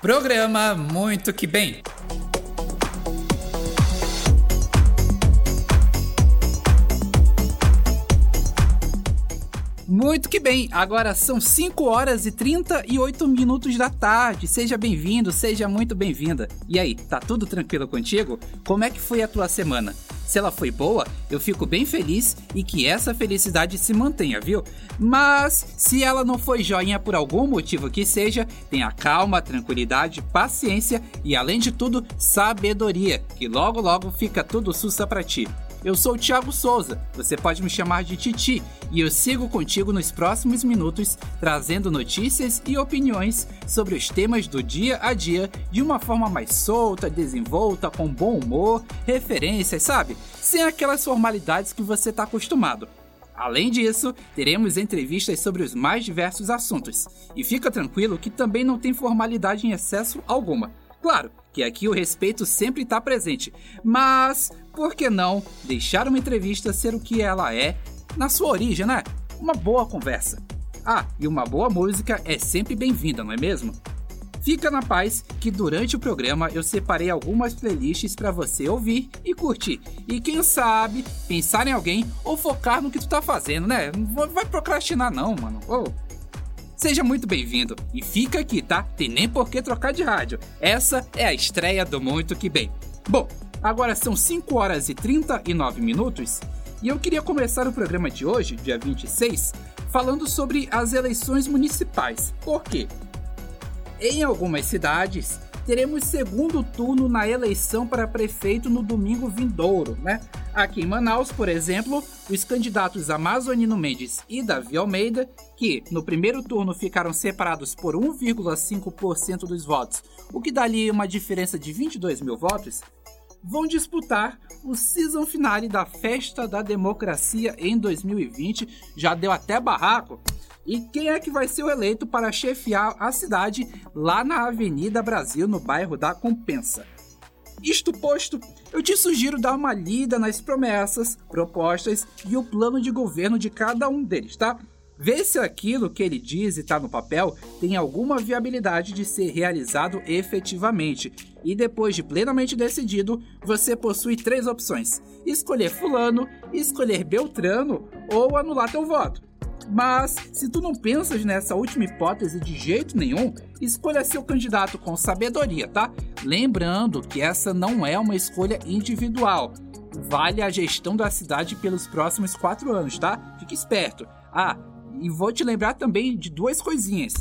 Programa Muito Que Bem. Muito que bem, agora são 5 horas e 38 minutos da tarde. Seja bem-vindo, seja muito bem-vinda. E aí, tá tudo tranquilo contigo? Como é que foi a tua semana? Se ela foi boa, eu fico bem feliz e que essa felicidade se mantenha, viu? Mas se ela não foi joinha por algum motivo que seja, tenha calma, tranquilidade, paciência e além de tudo, sabedoria, que logo logo fica tudo sussa para ti. Eu sou o Thiago Souza, você pode me chamar de Titi, e eu sigo contigo nos próximos minutos trazendo notícias e opiniões sobre os temas do dia a dia de uma forma mais solta, desenvolta, com bom humor, referências, sabe? Sem aquelas formalidades que você está acostumado. Além disso, teremos entrevistas sobre os mais diversos assuntos. E fica tranquilo que também não tem formalidade em excesso alguma. Claro que aqui o respeito sempre está presente, mas por que não deixar uma entrevista ser o que ela é na sua origem, né? Uma boa conversa. Ah, e uma boa música é sempre bem-vinda, não é mesmo? Fica na paz que durante o programa eu separei algumas playlists para você ouvir e curtir. E quem sabe pensar em alguém ou focar no que tu tá fazendo, né? Não vai procrastinar não, mano. Oh. Seja muito bem-vindo e fica aqui, tá? Tem nem por que trocar de rádio. Essa é a estreia do Muito Que Bem. Bom, agora são 5 horas e 39 minutos e eu queria começar o programa de hoje, dia 26, falando sobre as eleições municipais. Por quê? Em algumas cidades, teremos segundo turno na eleição para prefeito no domingo vindouro, né? Aqui em Manaus, por exemplo, os candidatos Amazonino Mendes e Davi Almeida, que no primeiro turno ficaram separados por 1,5% dos votos, o que daria uma diferença de 22 mil votos, vão disputar o season finale da Festa da Democracia em 2020. Já deu até barraco. E quem é que vai ser o eleito para chefiar a cidade lá na Avenida Brasil, no bairro da Compensa? Isto posto, eu te sugiro dar uma lida nas promessas, propostas e o plano de governo de cada um deles, tá? Vê se aquilo que ele diz e está no papel tem alguma viabilidade de ser realizado efetivamente. E depois de plenamente decidido, você possui três opções: escolher Fulano, escolher Beltrano ou anular teu voto. Mas, se tu não pensas nessa última hipótese de jeito nenhum, escolha seu candidato com sabedoria, tá? Lembrando que essa não é uma escolha individual. Vale a gestão da cidade pelos próximos quatro anos, tá? Fique esperto. Ah, e vou te lembrar também de duas coisinhas.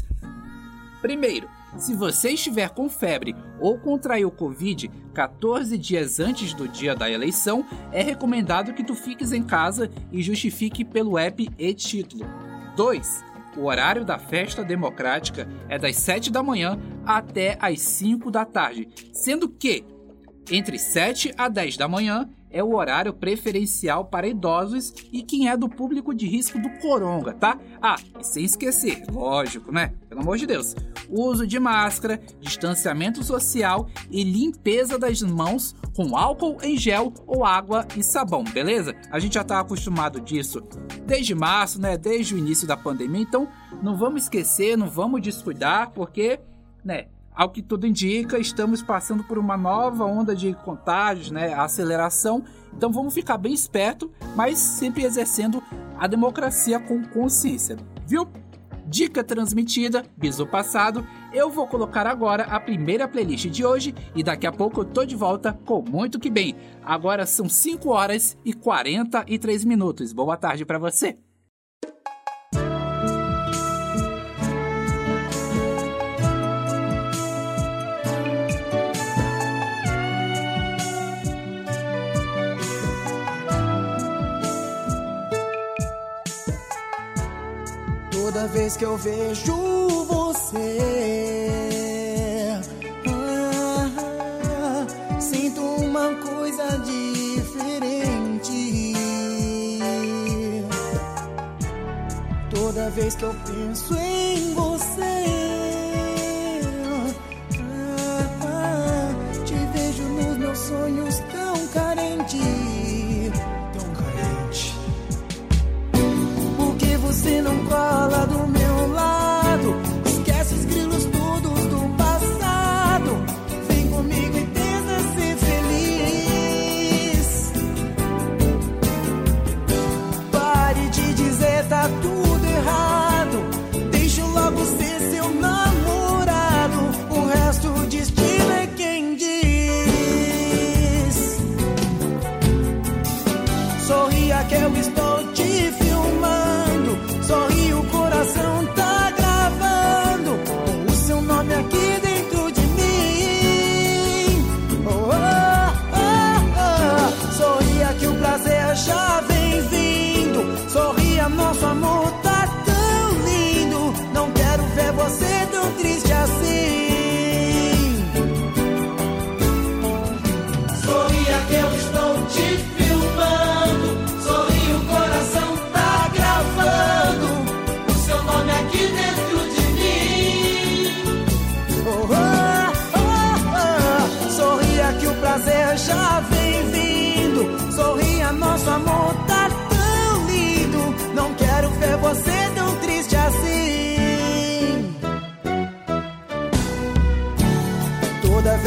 Primeiro, se você estiver com febre ou contraiu Covid 14 dias antes do dia da eleição, é recomendado que tu fiques em casa e justifique pelo app e título. 2. O horário da festa democrática é das 7 da manhã até as 5 da tarde, sendo que entre 7 a 10 da manhã é o horário preferencial para idosos e quem é do público de risco do coronga, tá? Ah, e sem esquecer, lógico, né? Pelo amor de Deus, uso de máscara, distanciamento social e limpeza das mãos com álcool em gel ou água e sabão, beleza? A gente já tá acostumado disso desde março, né? Desde o início da pandemia, então não vamos esquecer, não vamos descuidar, porque, né? Ao que tudo indica, estamos passando por uma nova onda de contágios, né? Aceleração. Então vamos ficar bem esperto, mas sempre exercendo a democracia com consciência, viu? Dica transmitida, biso passado. Eu vou colocar agora a primeira playlist de hoje e daqui a pouco eu tô de volta com muito que bem. Agora são 5 horas e 43 minutos. Boa tarde para você. Toda vez que eu vejo você, ah, sinto uma coisa diferente. Toda vez que eu penso em não cola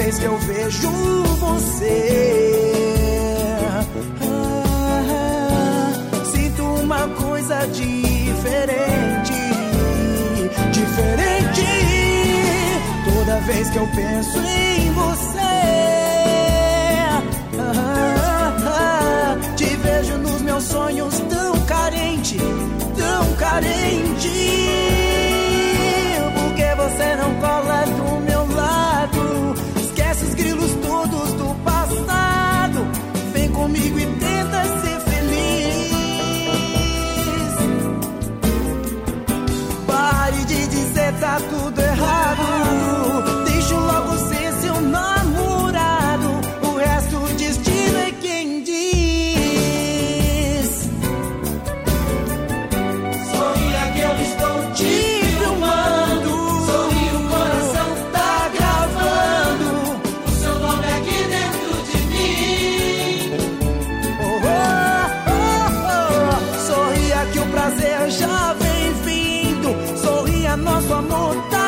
vez que eu vejo você. Ah, sinto uma coisa diferente, diferente. Toda vez que eu penso em você, ah, ah, ah, te vejo nos meus sonhos tão carente, tão carente. metà tu su amor tan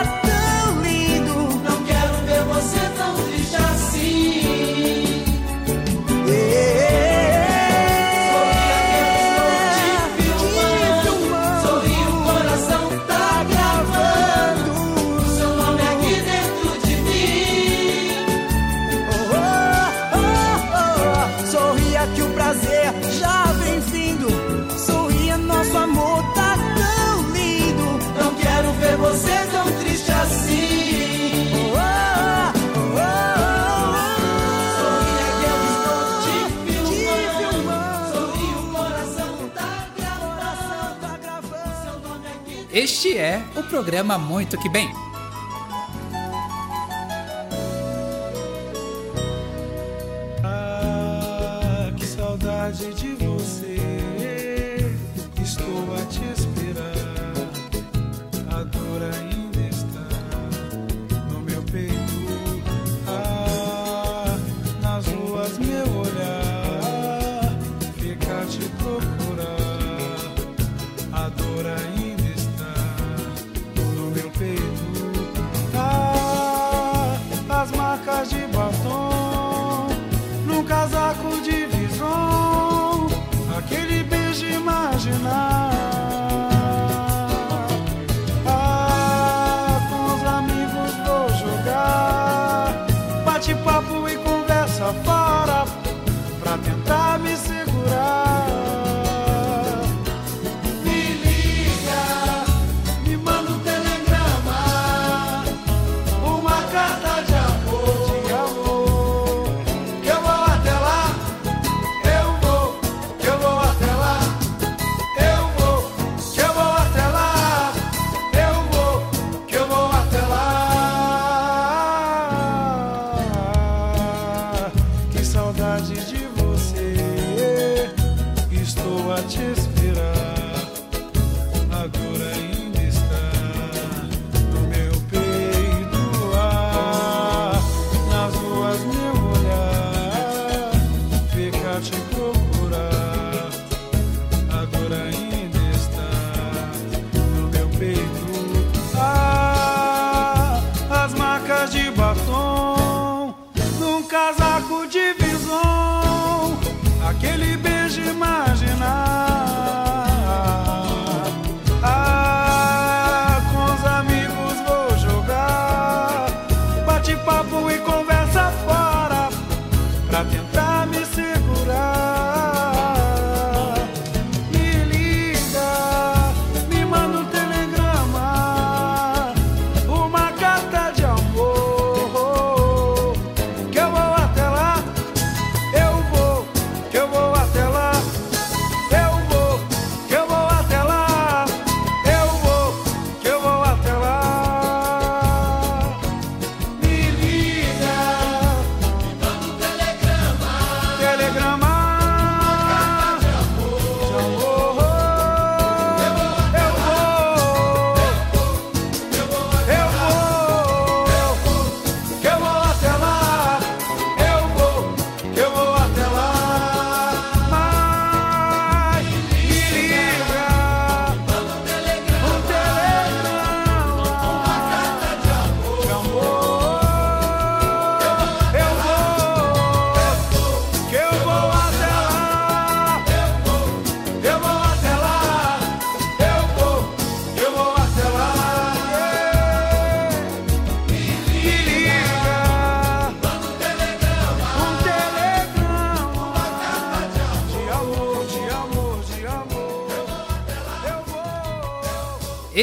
Este é o programa Muito Que Bem.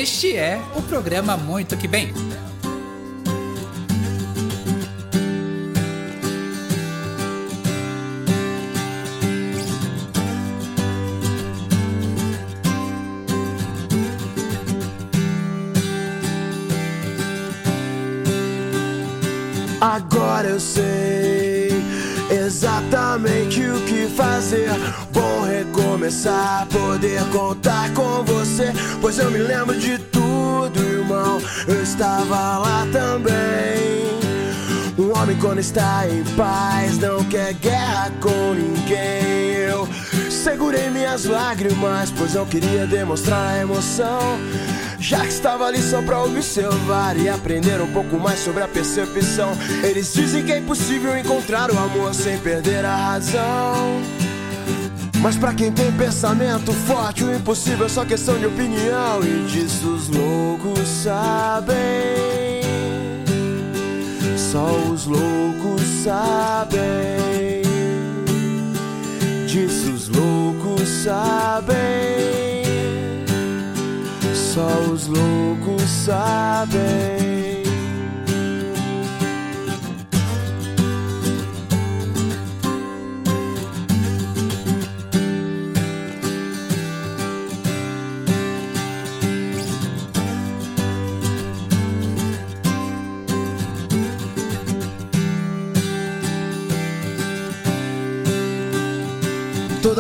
Este é o programa Muito Que Bem. Agora eu sei exatamente o que fazer. Bom recomeçar, poder contar com você. Pois eu me lembro quando está em paz não quer guerra com ninguém. Eu segurei minhas lágrimas, pois não queria demonstrar a emoção. Já que estava ali só pra observar e aprender um pouco mais sobre a percepção. Eles dizem que é impossível encontrar o amor sem perder a razão. Mas pra quem tem pensamento forte, o impossível é só questão de opinião. E disso os loucos sabem. Só os loucos sabem. Disso os loucos sabem. Só os loucos sabem.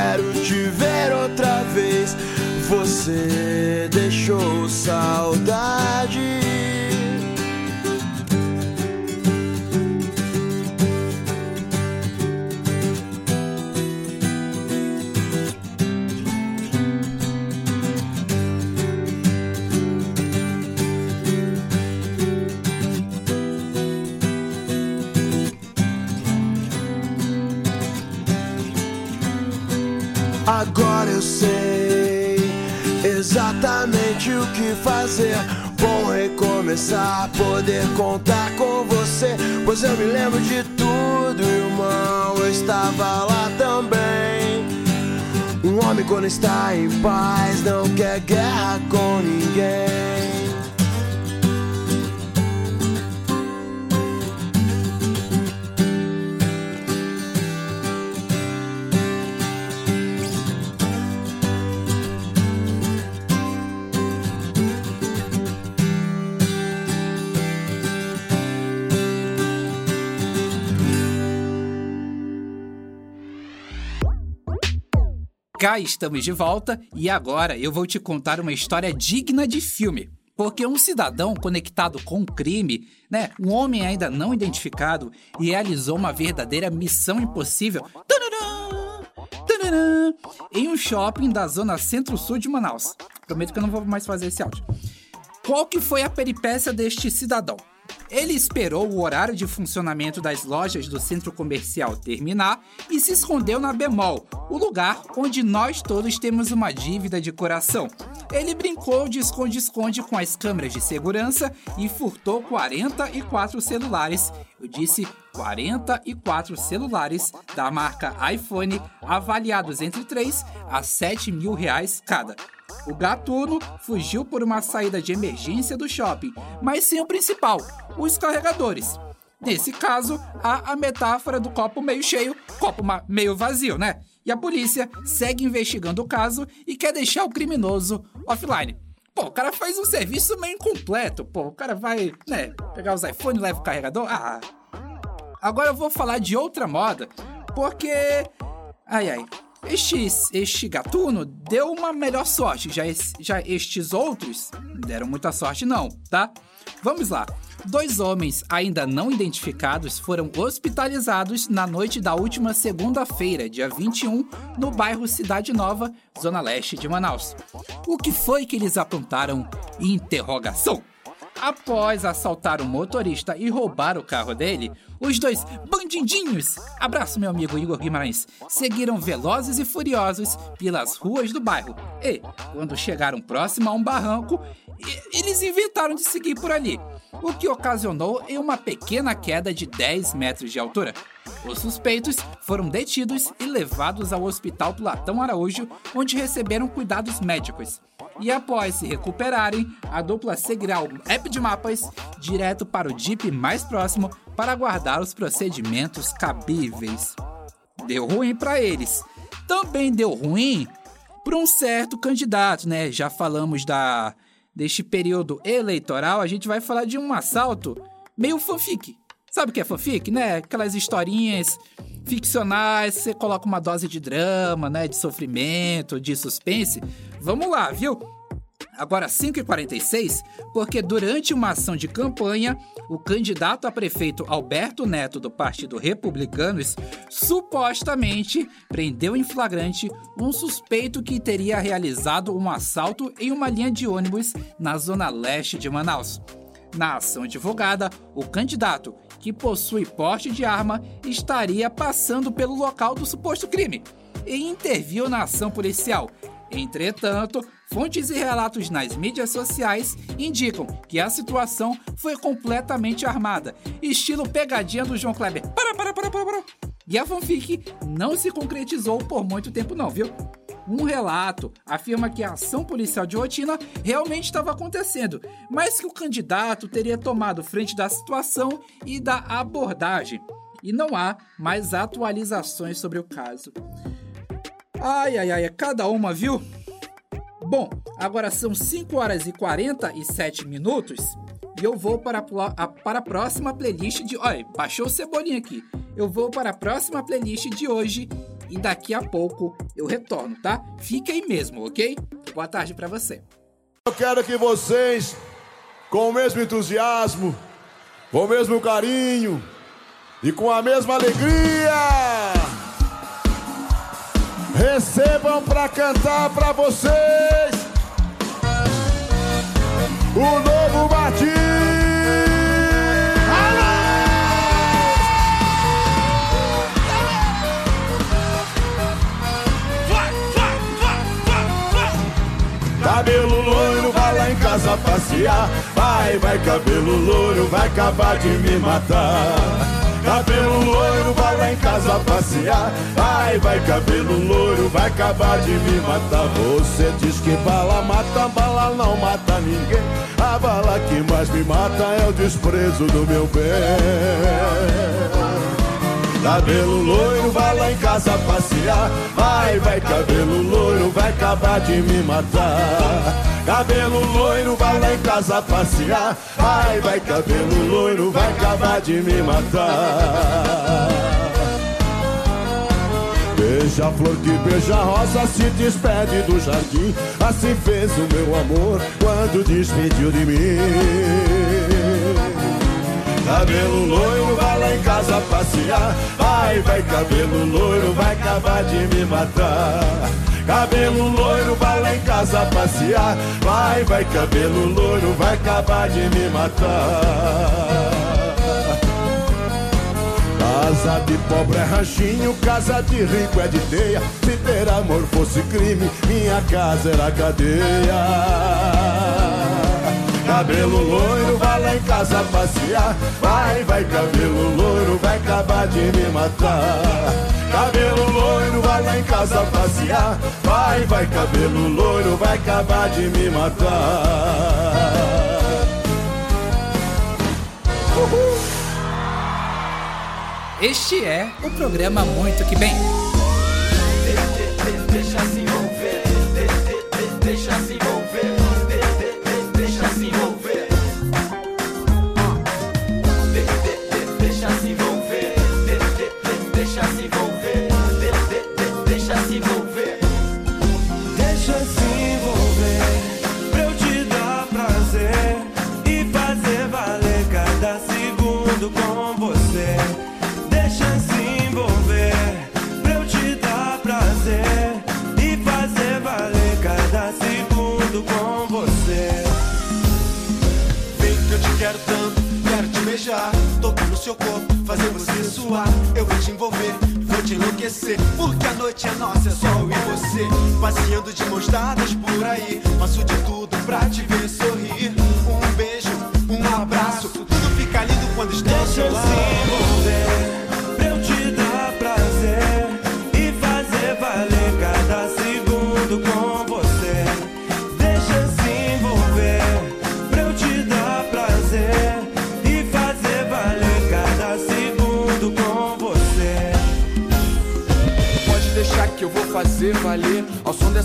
quero te ver outra vez. Você deixou saudade. Eu sei exatamente o que fazer. Bom recomeçar, poder contar com você. Pois eu me lembro de tudo, irmão. Eu estava lá também. Um homem, quando está em paz, não quer guerra com ninguém. Cá estamos de volta e agora eu vou te contar uma história digna de filme. Porque um cidadão conectado com o crime, né, um homem ainda não identificado, realizou uma verdadeira missão impossível em um shopping da zona centro-sul de Manaus. Prometo que eu não vou mais fazer esse áudio. Qual que foi a peripécia deste cidadão? Ele esperou o horário de funcionamento das lojas do centro comercial terminar e se escondeu na Bemol, o lugar onde nós todos temos uma dívida de coração. Ele brincou de esconde-esconde com as câmeras de segurança e furtou 44 celulares. Eu disse 44 celulares da marca iPhone, avaliados entre 3 a 7 mil reais cada. O gatuno fugiu por uma saída de emergência do shopping, mas sem o principal, os carregadores. Nesse caso, há a metáfora do copo meio cheio, copo meio vazio, né? E a polícia segue investigando o caso e quer deixar o criminoso offline. Pô, o cara faz um serviço meio incompleto, pô. O cara vai, né, pegar os iPhone e leva o carregador. Ah. Agora eu vou falar de outra moda, porque. Ai ai. Este, este gatuno deu uma melhor sorte, já, es- já estes outros deram muita sorte não, tá? Vamos lá. Dois homens ainda não identificados foram hospitalizados na noite da última segunda-feira, dia 21, no bairro Cidade Nova, zona leste de Manaus. O que foi que eles aprontaram? Interrogação. Após assaltar o motorista e roubar o carro dele, os dois bandidinhos, abraço meu amigo Igor Guimarães, seguiram velozes e furiosos pelas ruas do bairro. E, quando chegaram próximo a um barranco, eles inventaram de seguir por ali, o que ocasionou em uma pequena queda de 10 metros de altura. Os suspeitos foram detidos e levados ao Hospital Platão Araújo, onde receberam cuidados médicos. E após se recuperarem, a dupla seguirá o app de mapas direto para o Jeep mais próximo para aguardar os procedimentos cabíveis. Deu ruim para eles. Também deu ruim para um certo candidato, né? Já falamos da deste período eleitoral, a gente vai falar de um assalto meio fanfic. Sabe o que é fanfic, né? Aquelas historinhas ficcionais, você coloca uma dose de drama, né, de sofrimento, de suspense. Vamos lá, viu? Agora 5h46, porque durante uma ação de campanha, o candidato a prefeito Alberto Neto do Partido Republicanos supostamente prendeu em flagrante um suspeito que teria realizado um assalto em uma linha de ônibus na zona leste de Manaus. Na ação divulgada, o candidato, que possui porte de arma, estaria passando pelo local do suposto crime e interviu na ação policial. Entretanto, fontes e relatos nas mídias sociais indicam que a situação foi completamente armada, estilo pegadinha do João Kleber. Para, para, para, para, para. E a fanfic não se concretizou por muito tempo não, viu? Um relato afirma que a ação policial de rotina realmente estava acontecendo, mas que o candidato teria tomado frente da situação e da abordagem. E não há mais atualizações sobre o caso. Ai, ai, ai, é cada uma, viu? Bom, agora são 5 horas e 47 minutos e eu vou para a, para a próxima playlist de. Olha, baixou o cebolinha aqui. Eu vou para a próxima playlist de hoje e daqui a pouco eu retorno, tá? Fique aí mesmo, ok? Boa tarde para você. Eu quero que vocês, com o mesmo entusiasmo, com o mesmo carinho e com a mesma alegria, recebam para cantar para vocês o novo Martim. Cabelo loiro, vai lá em casa passear. Vai, vai, cabelo loiro, vai acabar de me matar. Cabelo loiro, vai lá em casa passear. Vai, vai, cabelo loiro, vai acabar de me matar. Você diz que bala mata, bala não mata ninguém. A bala que mais me mata é o desprezo do meu bem. Cabelo loiro, vai lá em casa passear. Vai, vai, cabelo loiro, vai acabar de me matar. Cabelo loiro, vai lá em casa passear. Vai, vai, cabelo loiro, vai acabar de me matar. Beija a flor que beija a rosa, se despede do jardim. Assim fez o meu amor quando despediu de mim. Cabelo loiro, vai lá em casa passear. Vai, vai, cabelo loiro, vai acabar de me matar. Cabelo loiro, em casa passear. Vai, vai, cabelo loiro, vai acabar de me matar. Casa de pobre é ranchinho, casa de rico é de teia. Se ter amor fosse crime, minha casa era cadeia. Cabelo loiro, vai lá em casa passear. Vai, vai, cabelo loiro, vai acabar de me matar. Cabelo loiro, vai lá em casa passear. Vai, vai, cabelo loiro, vai acabar de me matar. Este é o programa Muito Que Bem. Envolver, vou te enlouquecer. Porque a noite é nossa, é só eu e você. Passeando de mãos dadas por aí. Faço de tudo pra te ver sorrir. Um beijo, um abraço. Tudo fica lindo quando estou ao seu lado. Eu te dar prazer e fazer valer cada segundo com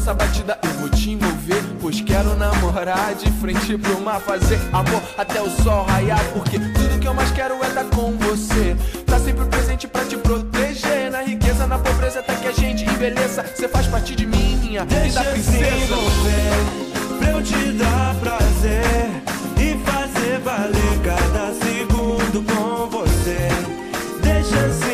Dessa batida eu vou te envolver. Pois quero namorar de frente pro mar. Fazer amor até o sol raiar. Porque tudo que eu mais quero é estar com você. Tá sempre presente pra te proteger. Na riqueza, na pobreza, até que a gente envelheça. Você faz parte de mim, minha Deixa eu se princesa. envolver Pra eu te dar prazer E fazer valer cada segundo com você Deixa eu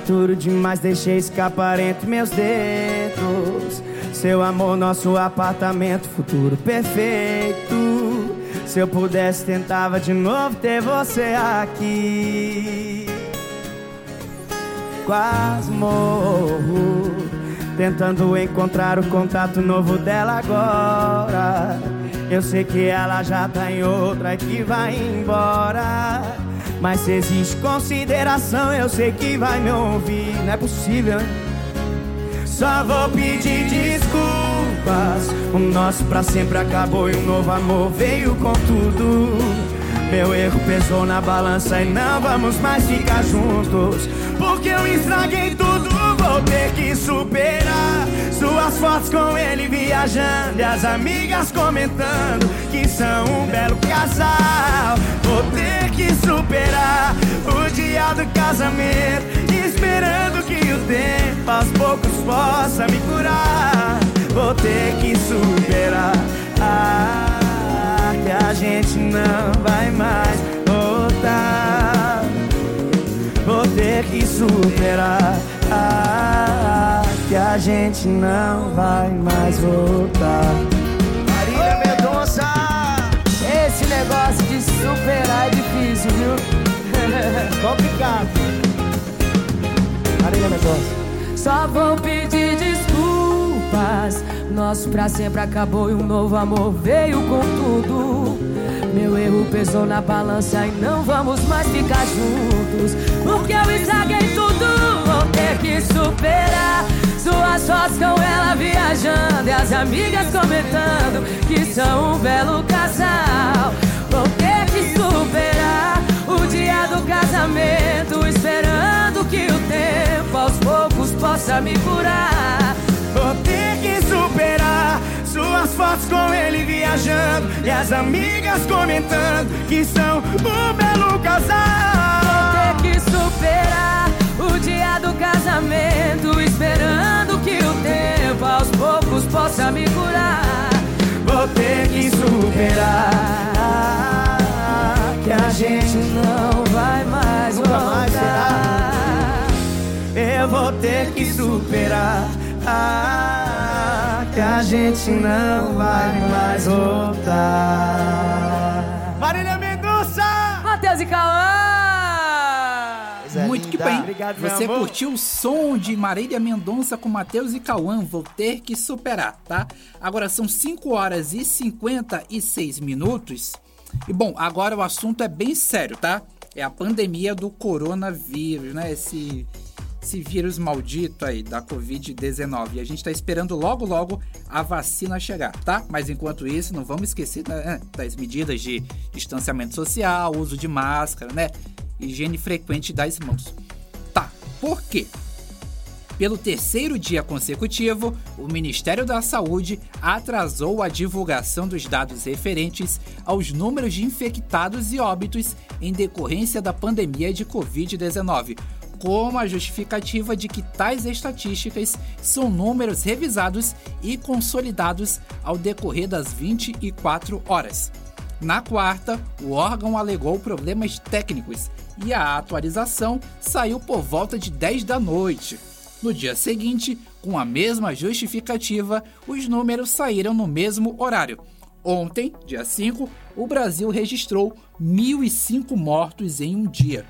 imaturo demais, deixei escapar entre meus dedos. Seu amor, nosso apartamento, futuro perfeito. Se eu pudesse, tentava de novo ter você aqui. Quase morro, tentando encontrar o contato novo dela agora. Eu sei que ela já tá em outra e que vai embora. Mas se existe consideração, eu sei que vai me ouvir. Não é possível, hein? Só vou pedir desculpas. O nosso pra sempre acabou e um novo amor veio com tudo. Meu erro pesou na balança e não vamos mais ficar juntos. Porque eu estraguei tudo, vou ter que superar. Suas fotos com ele viajando e as amigas comentando que são um belo casal. Vou ter que superar o dia do casamento, esperando que o tempo aos poucos possa me curar. Vou ter que superar. Ah, que a gente não vai mais voltar. Vou ter que superar. Ah, que a gente não vai mais voltar. Esse negócio de superar é difícil, viu? Complicado. Marília Mendonça. Só vou pedir desculpas. Nosso pra sempre acabou e um novo amor veio com tudo. Meu erro pesou na balança e não vamos mais ficar juntos. Porque eu estraguei tudo. Vou ter que superar suas fotos com ela viajando e as amigas comentando que são um belo casal. Vou ter que superar o dia do casamento, esperando que o tempo aos poucos possa me curar. Vou ter que superar suas fotos com ele viajando e as amigas comentando que são um belo casal. Vou ter que superar casamento, esperando que o tempo aos poucos possa me curar. Vou ter que superar que a gente Não vai mais Nunca mais voltar. Eu vou ter que superar que a gente não vai mais voltar. Marília Mendonça! Matheus e Cauã! Muito que linda. bem. Obrigado, Você curtiu o som de Marília Mendonça com Matheus e Cauã. Vou ter que superar, tá? Agora são 5 horas e 56 minutos. E bom, agora o assunto é bem sério, tá? É a pandemia do coronavírus, né? Esse, esse vírus maldito aí da Covid-19. E a gente tá esperando logo, logo a vacina chegar, tá? Mas enquanto isso, não vamos esquecer né, das medidas de distanciamento social, uso de máscara, né? Higiene frequente das mãos. Tá, por quê? Pelo terceiro dia consecutivo, o Ministério da Saúde atrasou a divulgação dos dados referentes aos números de infectados e óbitos em decorrência da pandemia de Covid-19, como a justificativa de que tais estatísticas são números revisados e consolidados ao decorrer das 24 horas. Na quarta, o órgão alegou problemas técnicos e a atualização saiu por volta de 10 da noite. No dia seguinte, com a mesma justificativa, os números saíram no mesmo horário. Ontem, dia 5, o Brasil registrou 1.005 mortos em um dia.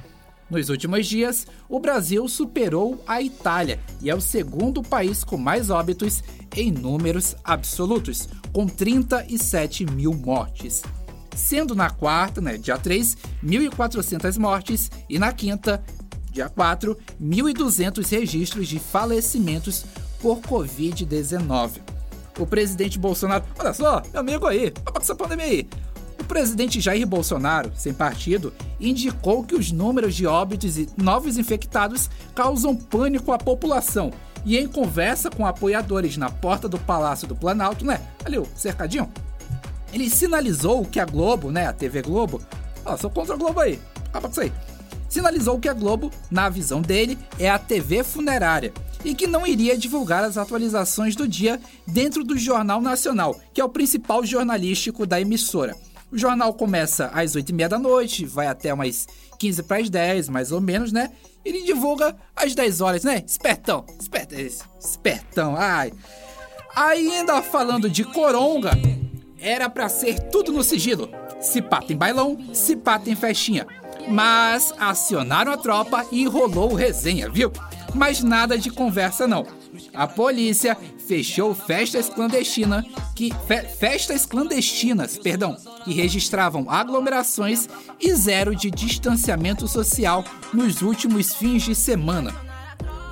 Nos últimos dias, o Brasil superou a Itália e é o segundo país com mais óbitos em números absolutos, com 37 mil mortes. Sendo na quarta, né, dia 3, 1.400 mortes e na quinta, dia 4, 1.200 registros de falecimentos por Covid-19. O presidente Bolsonaro, olha só, meu amigo aí, olha essa pandemia aí. O presidente Jair Bolsonaro, sem partido, indicou que os números de óbitos e novos infectados causam pânico à população. E em conversa com apoiadores na porta do Palácio do Planalto, né? Ali o cercadinho. Ele sinalizou que a Globo, né? A TV Globo. Ó, sou contra a Globo aí. Acaba com isso aí. Sinalizou que a Globo, na visão dele, é a TV funerária e que não iria divulgar as atualizações do dia dentro do Jornal Nacional, que é o principal jornalístico da emissora. O jornal começa às 8h30 da noite, vai até umas 15 para as 10, mais ou menos, né? Ele divulga às 10 horas, né? Espertão, espertão, espertão, ai. Ainda falando de coronga, era pra ser tudo no sigilo. Se pata em bailão, se pata em festinha. Mas acionaram a tropa e rolou resenha, viu? Mas nada de conversa não. A polícia fechou festas clandestinas que fe- festas clandestinas, perdão, que registravam aglomerações e zero de distanciamento social nos últimos fins de semana.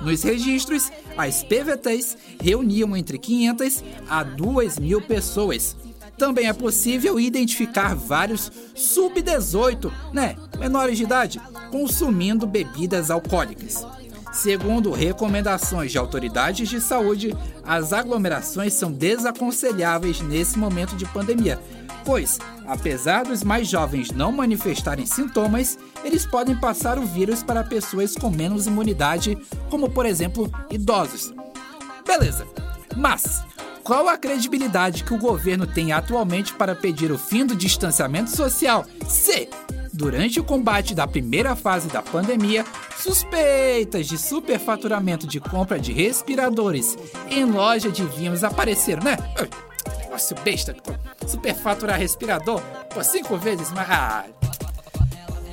Nos registros, as PVTs reuniam entre 500 a 2 mil pessoas. Também é possível identificar vários sub-18, né, menores de idade, consumindo bebidas alcoólicas. Segundo recomendações de autoridades de saúde, as aglomerações são desaconselháveis nesse momento de pandemia, pois, apesar dos mais jovens não manifestarem sintomas, eles podem passar o vírus para pessoas com menos imunidade, como por exemplo idosos. Beleza, mas qual a credibilidade que o governo tem atualmente para pedir o fim do distanciamento social se, durante o combate da primeira fase da pandemia, suspeitas de superfaturamento de compra de respiradores em loja de vinhos apareceram, né? Negócio besta, superfaturar respirador, por cinco vezes mais. Ah.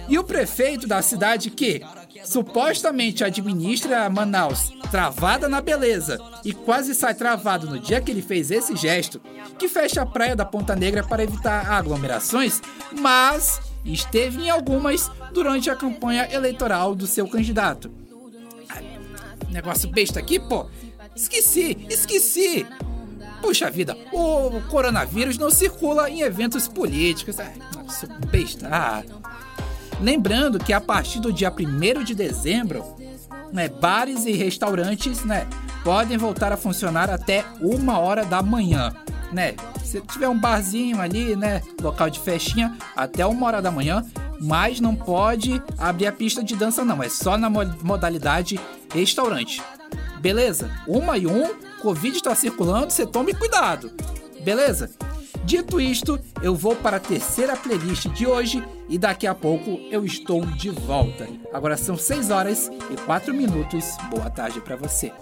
E o prefeito da cidade que supostamente administra Manaus travada na beleza e quase sai travado no dia que ele fez esse gesto, que fecha a praia da Ponta Negra para evitar aglomerações, mas esteve em algumas durante a campanha eleitoral do seu candidato. negócio besta aqui, pô. Esqueci, esqueci. Puxa vida, o coronavírus não circula em eventos políticos. Ah, isso besta. Ah. Lembrando que a partir do dia 1 de dezembro, né, bares e restaurantes né, podem voltar a funcionar até uma hora da manhã. Né? Se tiver um barzinho ali, né, local de festinha, até uma hora da manhã, mas não pode abrir a pista de dança não, é só na mo- modalidade restaurante. Beleza? Uma e um, Covid está circulando, você tome cuidado. Beleza? Dito isto, eu vou para a terceira playlist de hoje e daqui a pouco eu estou de volta. Agora são 6 horas e 4 minutos. Boa tarde para você.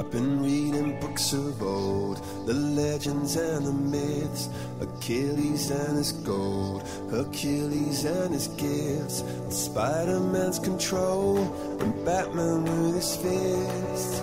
I've been reading books of old, the legends and the myths, Achilles and his gold, Hercules and his gifts, Spider Man's control, and Batman with his fists.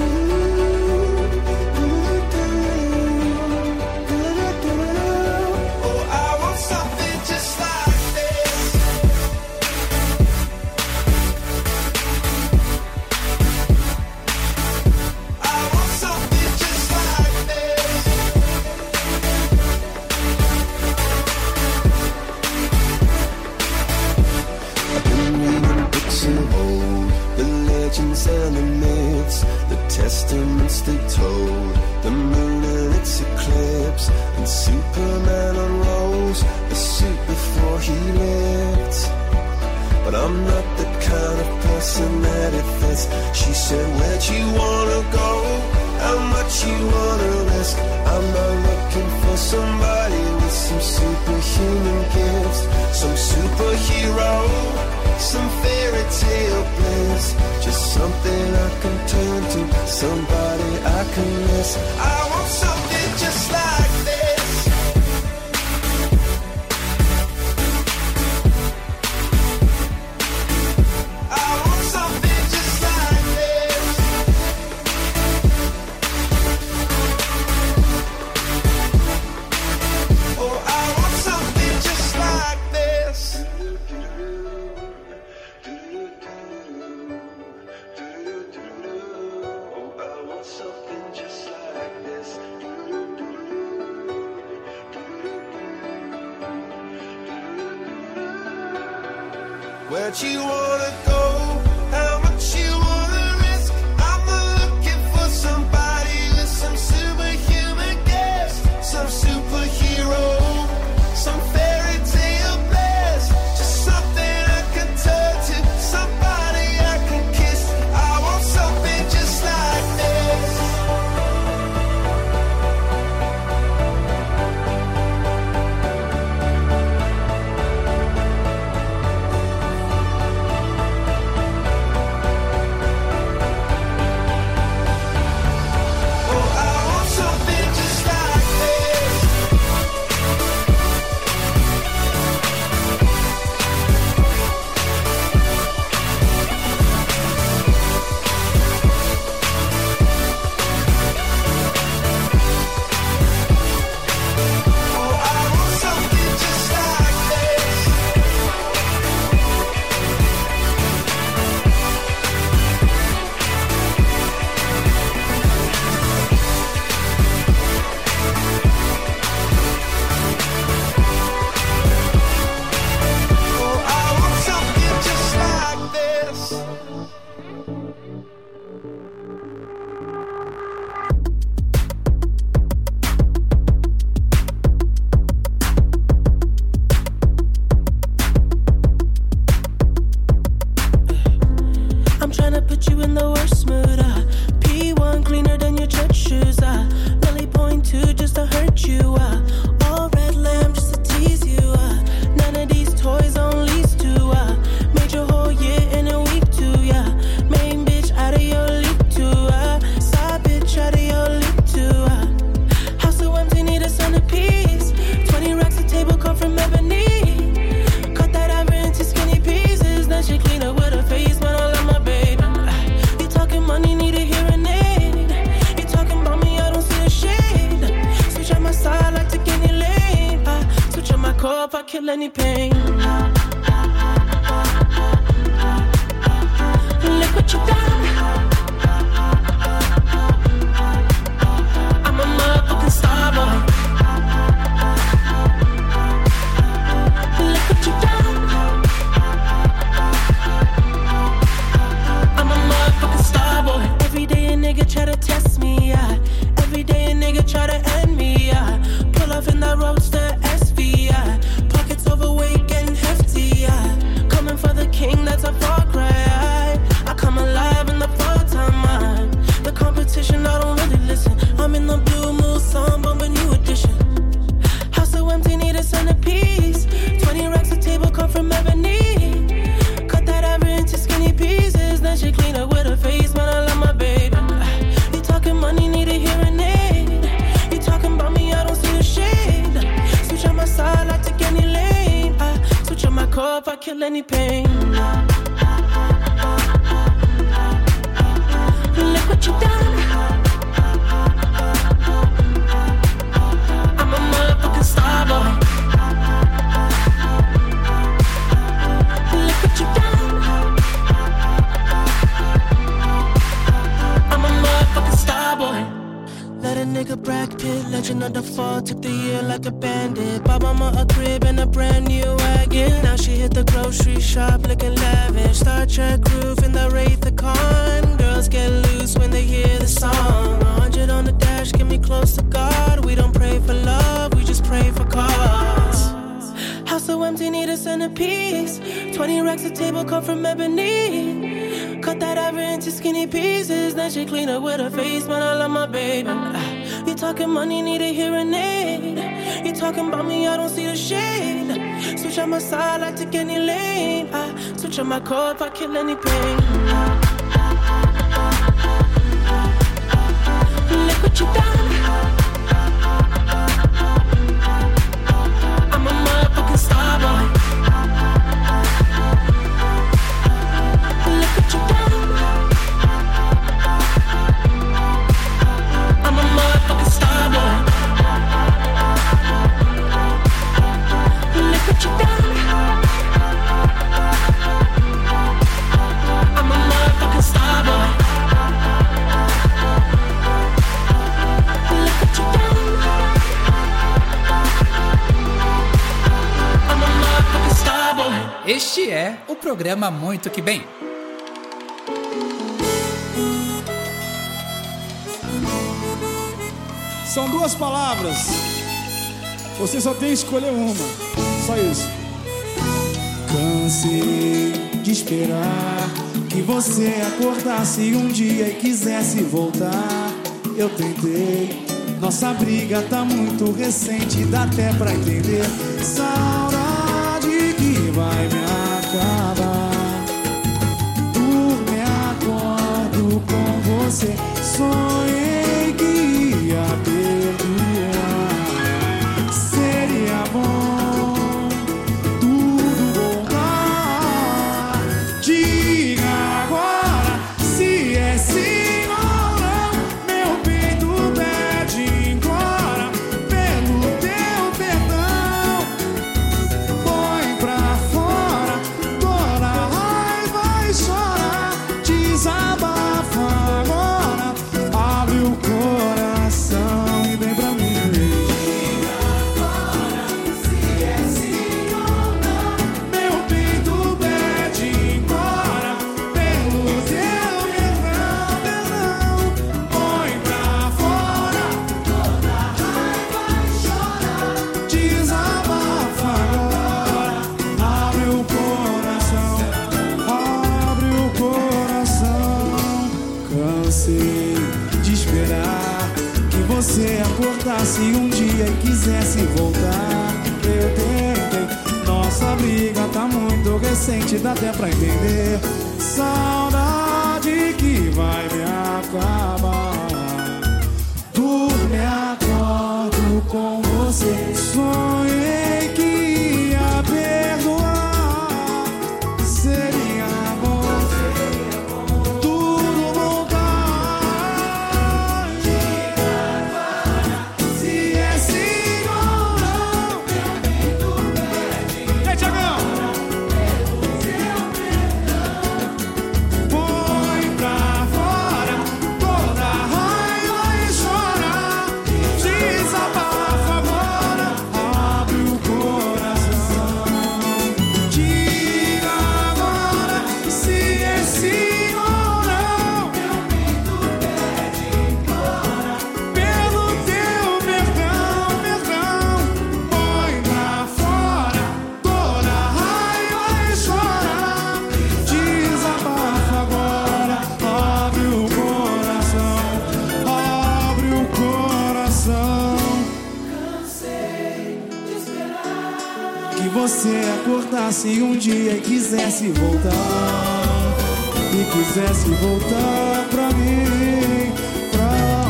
talking money, need a hearing aid. You talking about me, I don't see the shade. Switch on my side, I take any lane. I switch on my car if I kill any pain. Look what you done. Este é o programa Muito Que Bem. São duas palavras. Você só tem que escolher uma. Só isso. Cansei de esperar que você acordasse um dia e quisesse voltar. Eu tentei. Nossa briga tá muito recente, dá até pra entender. Sabe você acordasse um dia e quisesse voltar. E quisesse voltar pra mim, pra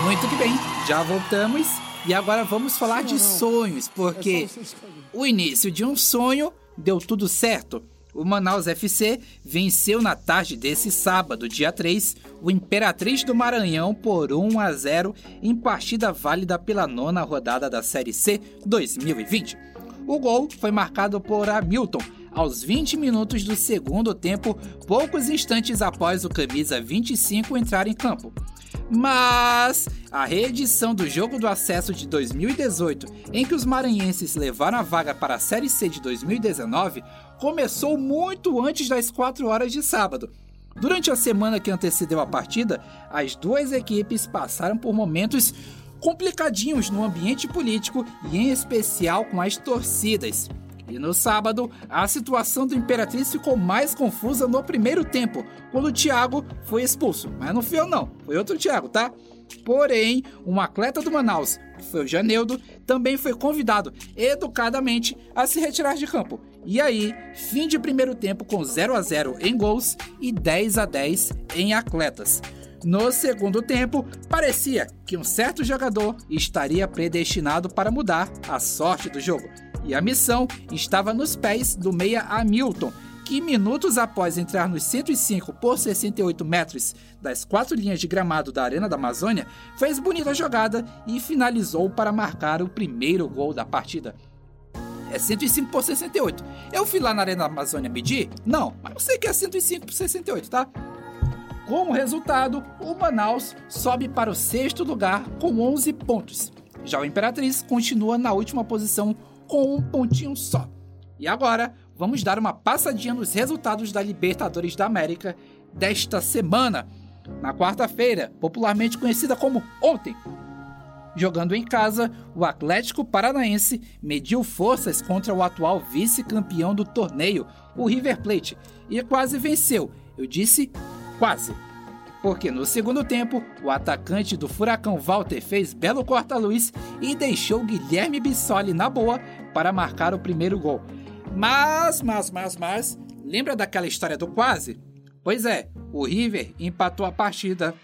mim. Muito que bem, já voltamos e agora vamos falar de sonhos, porque o início de um sonho deu tudo certo. O Manaus FC venceu na tarde desse sábado, dia 3, o Imperatriz do Maranhão por 1 a 0 em partida válida pela nona rodada da Série C 2020. O gol foi marcado por Hamilton aos 20 minutos do segundo tempo, poucos instantes após o camisa 25 entrar em campo. Mas a reedição do jogo do acesso de 2018, em que os maranhenses levaram a vaga para a Série C de 2019, começou muito antes das 4 horas de sábado. Durante a semana que antecedeu a partida, as duas equipes passaram por momentos complicadinhos no ambiente político e em especial com as torcidas. E no sábado, a situação do Imperatriz ficou mais confusa no primeiro tempo, quando o Thiago foi expulso. Mas não fui eu não, foi outro Thiago, tá? Porém, um atleta do Manaus, que foi o Janeudo, também foi convidado educadamente a se retirar de campo. E aí, fim de primeiro tempo com 0 a 0 em gols e 10 a 10 em atletas. No segundo tempo, parecia que um certo jogador estaria predestinado para mudar a sorte do jogo. E a missão estava nos pés do meia Hamilton, que minutos após entrar nos 105 por 68 metros das quatro linhas de gramado da Arena da Amazônia, fez bonita jogada e finalizou para marcar o primeiro gol da partida. É 105 por 68. Eu fui lá na Arena Amazônia medir? Não, mas eu sei que é 105 por 68, tá? Como resultado, o Manaus sobe para o sexto lugar com 11 pontos. Já o Imperatriz continua na última posição com um pontinho só. E agora, vamos dar uma passadinha nos resultados da Libertadores da América desta semana. Na quarta-feira, popularmente conhecida como ontem, Jogando em casa, o Atlético Paranaense mediu forças contra o atual vice-campeão do torneio, o River Plate, e quase venceu. Eu disse quase. Porque no segundo tempo, o atacante do Furacão Walter fez belo corta-luz e deixou Guilherme Bissoli na boa para marcar o primeiro gol. Mas, mas, mas, mas, lembra daquela história do quase? Pois é, o River empatou a partida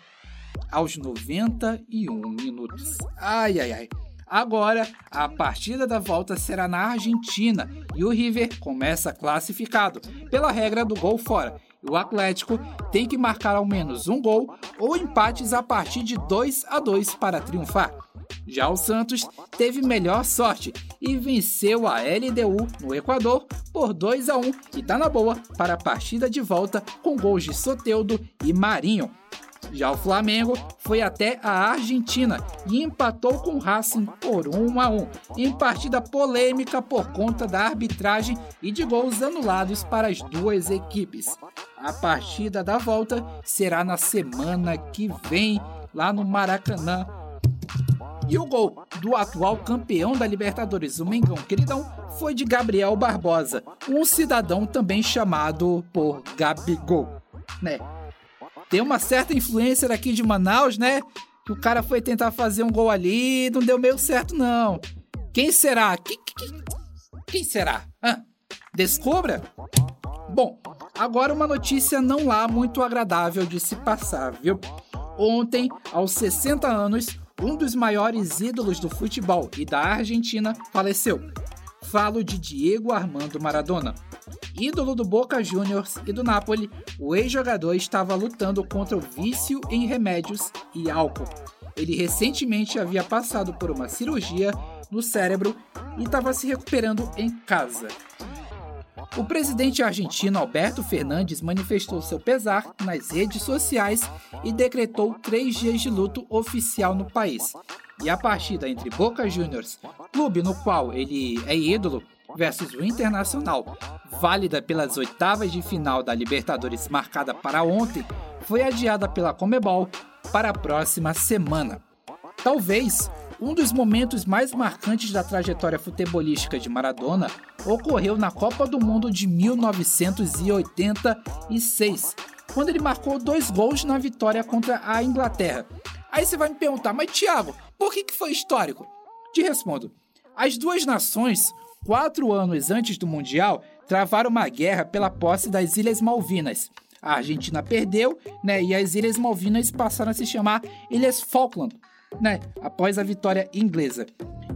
aos 91 minutos. Ai, ai, ai. Agora, a partida da volta será na Argentina e o River começa classificado pela regra do gol fora. O Atlético tem que marcar ao menos um gol ou empates a partir de 2 a 2 para triunfar. Já o Santos teve melhor sorte e venceu a LDU no Equador por 2 a 1 e tá na boa para a partida de volta com gols de Soteudo e Marinho. Já o Flamengo foi até a Argentina e empatou com o Racing por 1 a 1, em partida polêmica por conta da arbitragem e de gols anulados para as duas equipes. A partida da volta será na semana que vem, lá no Maracanã. E o gol do atual campeão da Libertadores, o Mengão Queridão, foi de Gabriel Barbosa, um cidadão também chamado por Gabigol, né? Tem uma certa influência daqui de Manaus, né? Que o cara foi tentar fazer um gol ali não deu meio certo, não. Quem será? Quem, quem, quem será? Hã? Descubra? Bom, agora uma notícia não lá muito agradável de se passar, viu? Ontem, aos 60 anos, um dos maiores ídolos do futebol e da Argentina faleceu. Falo de Diego Armando Maradona. Ídolo do Boca Juniors e do Napoli, o ex-jogador estava lutando contra o vício em remédios e álcool. Ele recentemente havia passado por uma cirurgia no cérebro e estava se recuperando em casa. O presidente argentino Alberto Fernandes manifestou seu pesar nas redes sociais e decretou três dias de luto oficial no país. E a partida entre Boca Juniors, clube no qual ele é ídolo, versus o Internacional, válida pelas oitavas de final da Libertadores marcada para ontem, foi adiada pela Comebol para a próxima semana. Talvez um dos momentos mais marcantes da trajetória futebolística de Maradona ocorreu na Copa do Mundo de 1986, quando ele marcou dois gols na vitória contra a Inglaterra. Aí você vai me perguntar, mas Thiago, por que, que foi histórico? Te respondo. As duas nações, quatro anos antes do Mundial, travaram uma guerra pela posse das Ilhas Malvinas. A Argentina perdeu, né, e as Ilhas Malvinas passaram a se chamar Ilhas Falkland, né, após a vitória inglesa.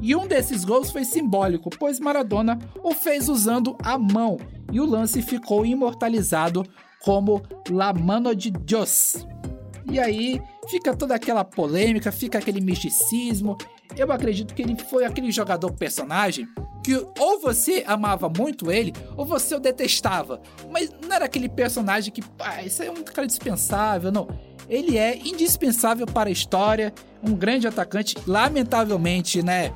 E um desses gols foi simbólico, pois Maradona o fez usando a mão, e o lance ficou imortalizado como La Mano de Dios. E aí fica toda aquela polêmica, fica aquele misticismo. Eu acredito que ele foi aquele jogador personagem que ou você amava muito ele, ou você o detestava. Mas não era aquele personagem que, pá, isso é um cara dispensável, não. Ele é indispensável para a história, um grande atacante, lamentavelmente, né?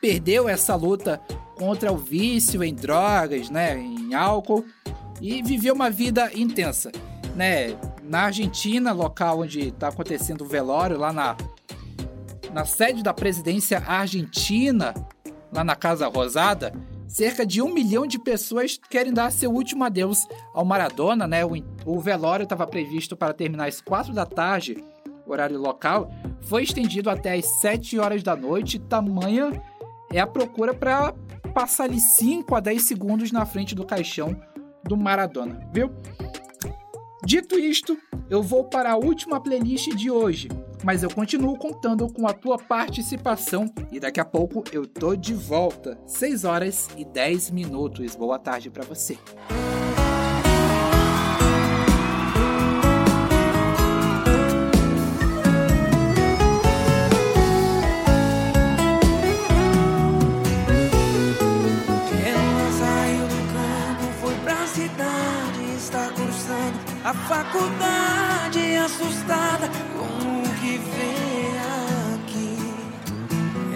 Perdeu essa luta contra o vício em drogas, né, em álcool e viveu uma vida intensa, né? Na Argentina, local onde está acontecendo o velório, lá na, na sede da presidência argentina, lá na Casa Rosada, cerca de um milhão de pessoas querem dar seu último adeus ao Maradona, né? O, o velório estava previsto para terminar às quatro da tarde, horário local, foi estendido até às sete horas da noite, tamanha é a procura para passar ali 5 a 10 segundos na frente do caixão do Maradona, viu? Dito isto, eu vou para a última playlist de hoje, mas eu continuo contando com a tua participação e daqui a pouco eu tô de volta. 6 horas e 10 minutos. Boa tarde para você. A faculdade, assustada com o que vê aqui.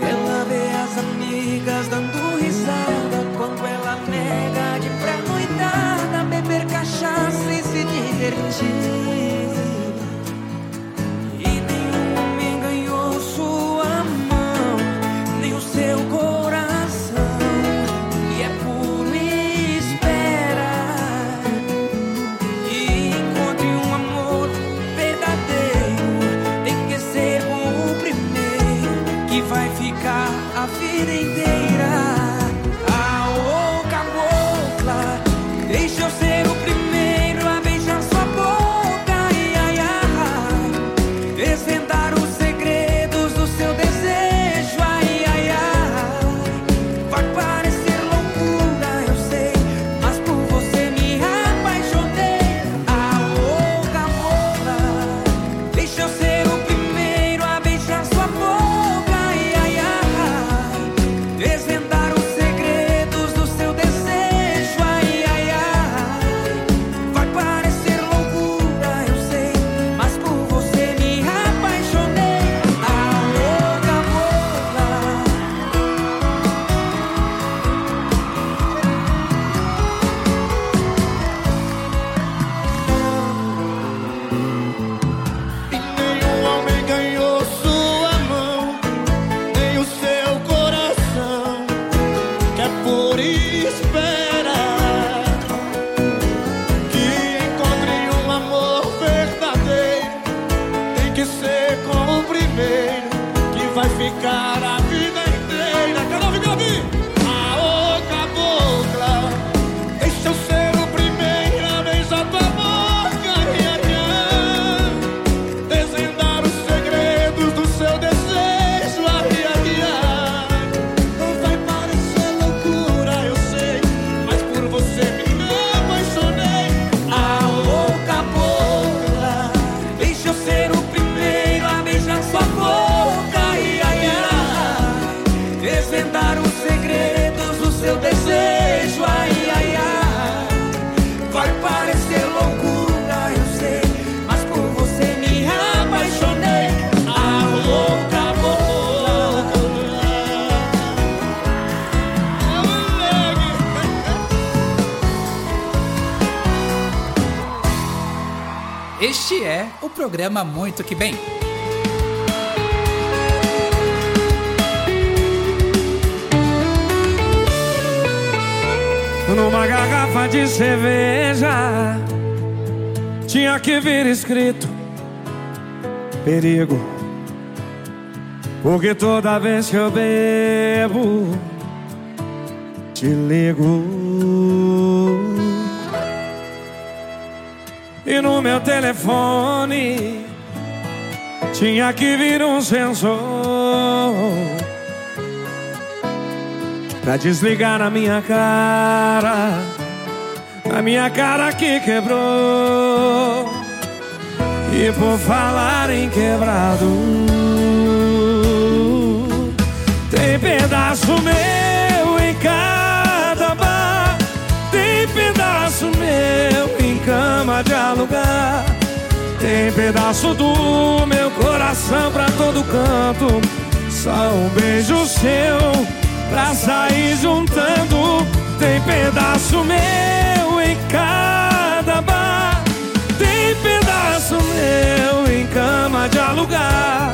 Ela vê as amigas dando risada quando ela nega de pré-noitada, beber cachaça e se divertir. Vida inteira. Este é o programa Muito Que Bem. Numa garrafa de cerveja Tinha que vir escrito Perigo Porque toda vez que eu bebo, te ligo. E no meu telefone tinha que vir um sensor pra desligar na minha cara, a minha cara que quebrou. E por falar em quebrado, tem pedaço meu em cada bar, tem pedaço meu em cama de alugar. Tem pedaço do meu coração pra todo canto. Só um beijo seu pra sair juntando. Tem pedaço meu em cada bar. Tem pedaço meu em cama de alugar.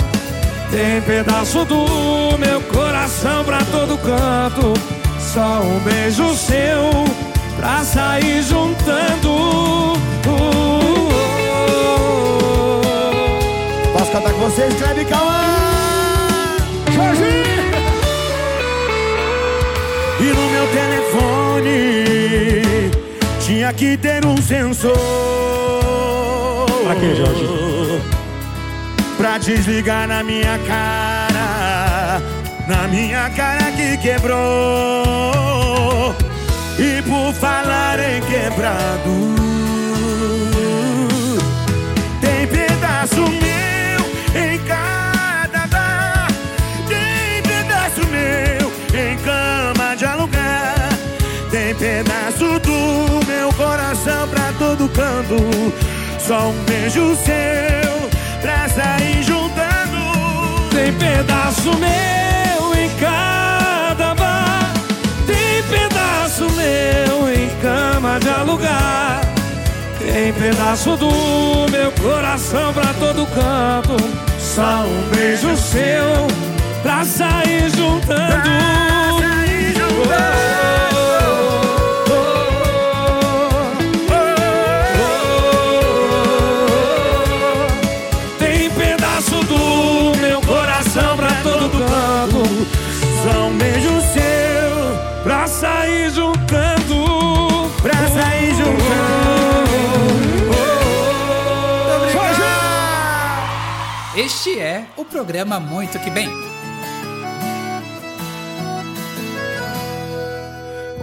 Tem pedaço do meu coração pra todo canto. Só um beijo seu pra sair juntando. Posso cantar com vocês, Kleber Cauã? Jorginho! E no meu telefone tinha que ter um sensor. Pra quê, Jorge? Pra desligar na minha cara, na minha cara que quebrou. E por falar em quebrado, tem pedaço meu em cada bar. Tem pedaço meu em cama de alugar. Tem pedaço do meu coração pra todo canto. Só um beijo seu pra sair juntando. Tem pedaço meu em. Tem pedaço meu em cama de alugar. Tem pedaço do meu coração pra todo canto. Só um beijo seu pra sair juntando. Programa Muito Que Bem.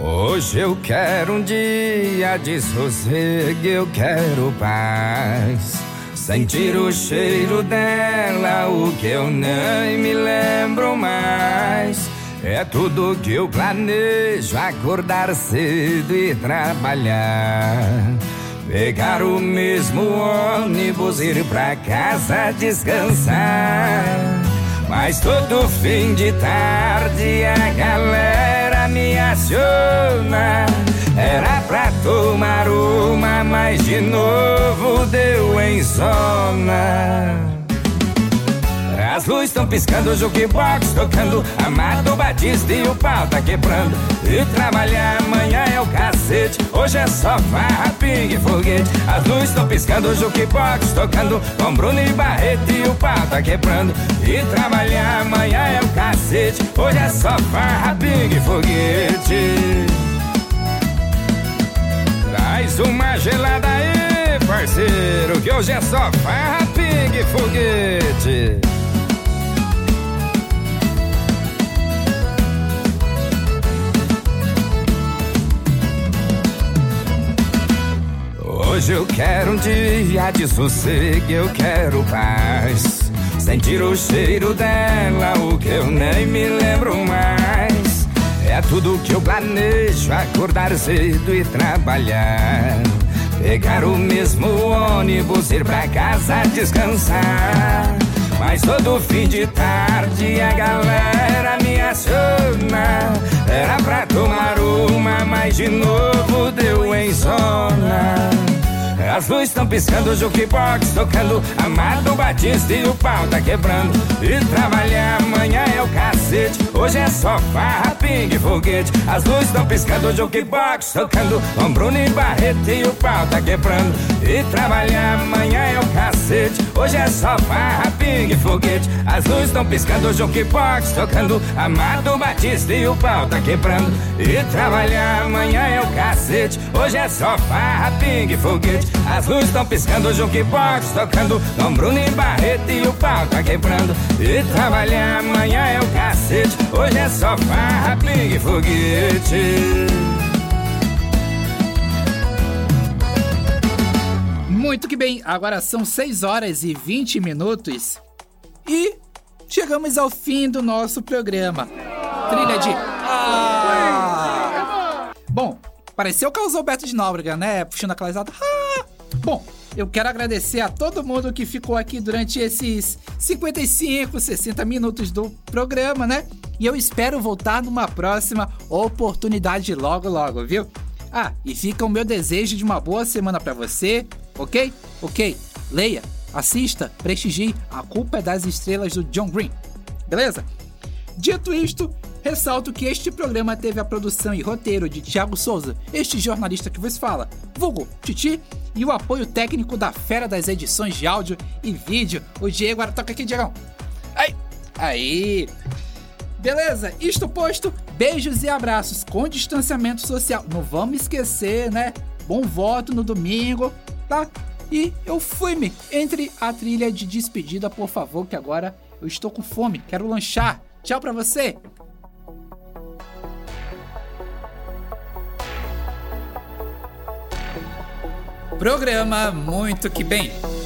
Hoje eu quero um dia de sossego, eu quero paz. Sentir o cheiro dela, o que eu nem me lembro mais. É tudo que eu planejo, acordar cedo e trabalhar. Pegar o mesmo ônibus, ir pra casa descansar. Mas todo fim de tarde a galera me aciona. Era pra tomar uma, mas de novo deu em zona. As luzes estão piscando, o jukebox tocando Amado Batista e o pau tá quebrando. E trabalhar amanhã é o cacete Hoje é só farra, pingue e foguete. As luzes estão piscando, o jukebox tocando Com Bruno e Barreto e o pau tá quebrando. E trabalhar amanhã é o cacete Hoje é só farra, pingue e foguete. Traz uma gelada aí, parceiro Que hoje é só farra, pingue e foguete Hoje eu quero um dia de sossego, eu quero paz. Sentir o cheiro dela, o que eu nem me lembro mais. É tudo que eu planejo, acordar cedo e trabalhar. Pegar o mesmo ônibus, ir pra casa descansar. Mas todo fim de tarde a galera me aciona. Era pra tomar uma, mas de novo deu em zona. As luzes estão piscando, o jukebox tocando Amado Batista e o pau tá quebrando E trabalhar amanhã é o cacete Hoje é só farra, pingue foguete As luzes estão piscando, o jukebox tocando Com Bruno e Barreto e o pau tá quebrando E trabalhar amanhã é o cacete. Hoje é só farra, pingue, foguete. As luzes estão piscando, o jukebox tocando. Amado Batista e o pau tá quebrando. E trabalhar amanhã é o cacete. Hoje é só farra, pingue, foguete. As luzes estão piscando, o jukebox tocando. Dom Bruno e Barreto e o pau tá quebrando. E trabalhar amanhã é o cacete. Hoje é só farra, pingue, foguete. Muito que bem, agora são 6 horas e 20 minutos e chegamos ao fim do nosso programa. Trilha de. Ah! Bom, pareceu o Carlos Alberto de Nóbrega, né? Puxando aquela risada. Ah! Bom, eu quero agradecer a todo mundo que ficou aqui durante esses 55, 60 minutos do programa, né? E eu espero voltar numa próxima oportunidade logo, logo, viu? Ah, e fica o meu desejo de uma boa semana pra você, ok? Ok, leia, assista, prestigie A Culpa é das Estrelas do John Green, beleza? Dito isto, ressalto que este programa teve a produção e roteiro de Thiago Souza, este jornalista que vos fala, vulgo Titi, e o apoio técnico da fera das edições de áudio e vídeo, o Diego. Agora toca aqui, Diegão. Aí, aí. Beleza? Isto posto, beijos e abraços com distanciamento social. Não vamos esquecer, né? Bom voto no domingo, tá? E eu fui-me entre a trilha de despedida, por favor, que agora eu estou com fome, quero lanchar. Tchau pra você. Programa Muito Que Bem.